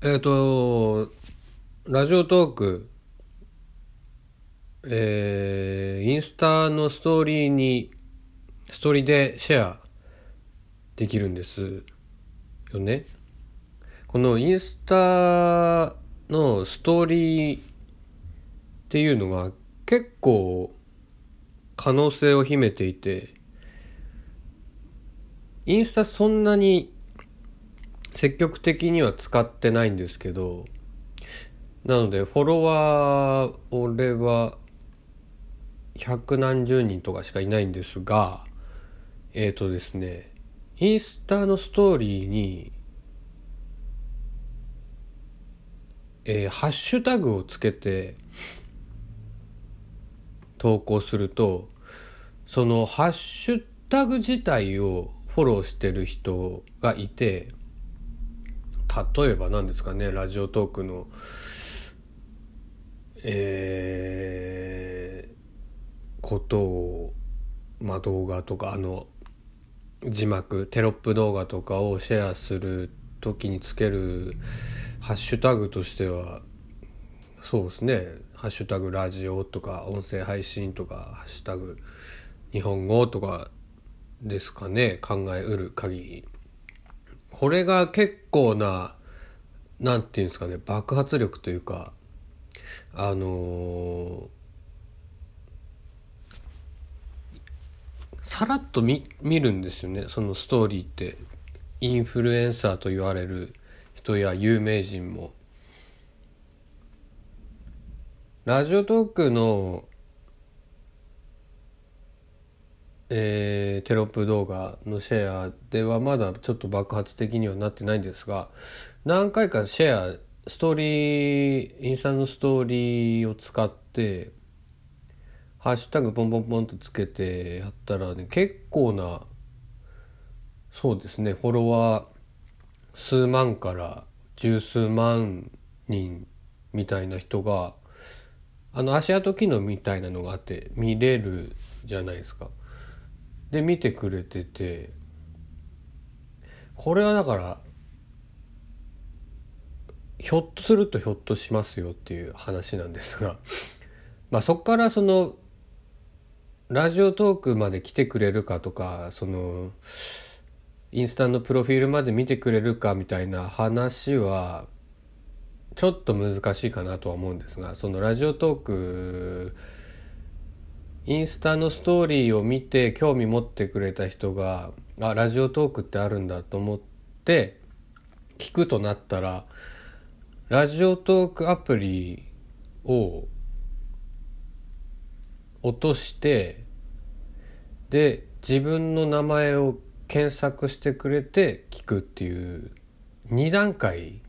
えっ、と、ラジオトーク、えー、インスタのストーリーに、ストーリーでシェアできるんですよね。このインスタのストーリーっていうのが結構可能性を秘めていて、インスタそんなに積極的には使ってないんですけど、なのでフォロワー俺は百何十人とかしかいないんですが、えっ、ー、とですね、インスタのストーリーに、えー、ハッシュタグをつけて投稿すると、そのハッシュタグ自体をフォローしてる人がいて、例えば何ですかねラジオトークのえー、ことをまあ動画とかあの字幕テロップ動画とかをシェアする時につけるハッシュタグとしてはそうですね「ハッシュタグラジオ」とか音声配信とか「ハッシュタグ日本語」とかですかね考えうる限り。これが結構な、なんていうんですかね、爆発力というか、あのー、さらっと見見るんですよね、そのストーリーって。インフルエンサーと言われる人や有名人も。ラジオトークのえー、テロップ動画のシェアではまだちょっと爆発的にはなってないんですが何回かシェアストーリーインスタのストーリーを使ってハッシュタグポンポンポンとつけてやったらね結構なそうですねフォロワー数万から十数万人みたいな人があの足跡機能みたいなのがあって見れるじゃないですか。で見てくれててこれはだからひょっとするとひょっとしますよっていう話なんですが まあそこからそのラジオトークまで来てくれるかとかそのインスタのプロフィールまで見てくれるかみたいな話はちょっと難しいかなとは思うんですがそのラジオトークインスタのストーリーを見て興味持ってくれた人があラジオトークってあるんだと思って聞くとなったらラジオトークアプリを落としてで自分の名前を検索してくれて聞くっていう2段階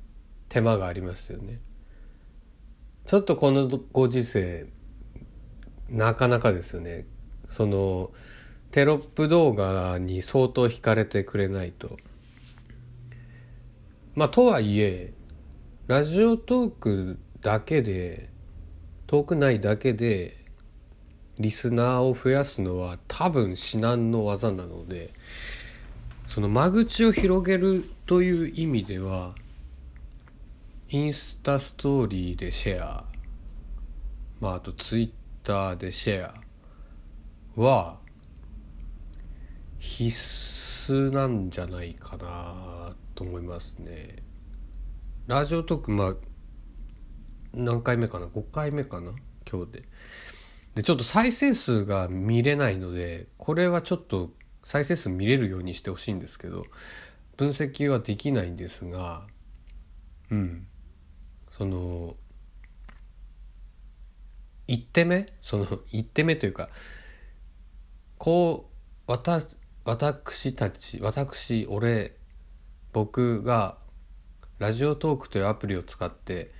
手間がありますよね。ちょっとこのご時世なかなかですよね。そのテロップ動画に相当惹かれてくれないと。まあとはいえラジオトークだけでトーク内だけでリスナーを増やすのは多分至難の技なのでその間口を広げるという意味ではインスタストーリーでシェアまああとツイッターでシェアは必須なんじゃないかなと思いますね。ラジオトークまあ何回目かな？5回目かな？今日で。でちょっと再生数が見れないのでこれはちょっと再生数見れるようにしてほしいんですけど分析はできないんですがうんその一手目？その一手目というかこう私私たち私俺僕がラジオトークというアプリを使って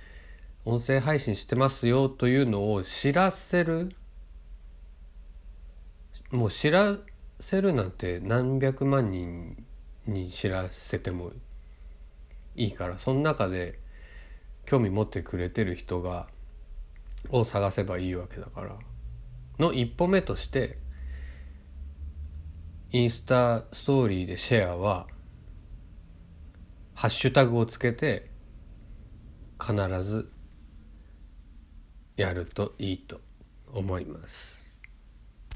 音声配信してますよというのを知らせる。もう知らせるなんて何百万人に知らせてもいいからその中で興味持ってくれてる人がを探せばいいわけだからの一歩目としてインスタストーリーでシェアはハッシュタグをつけて必ずやるといいと思います。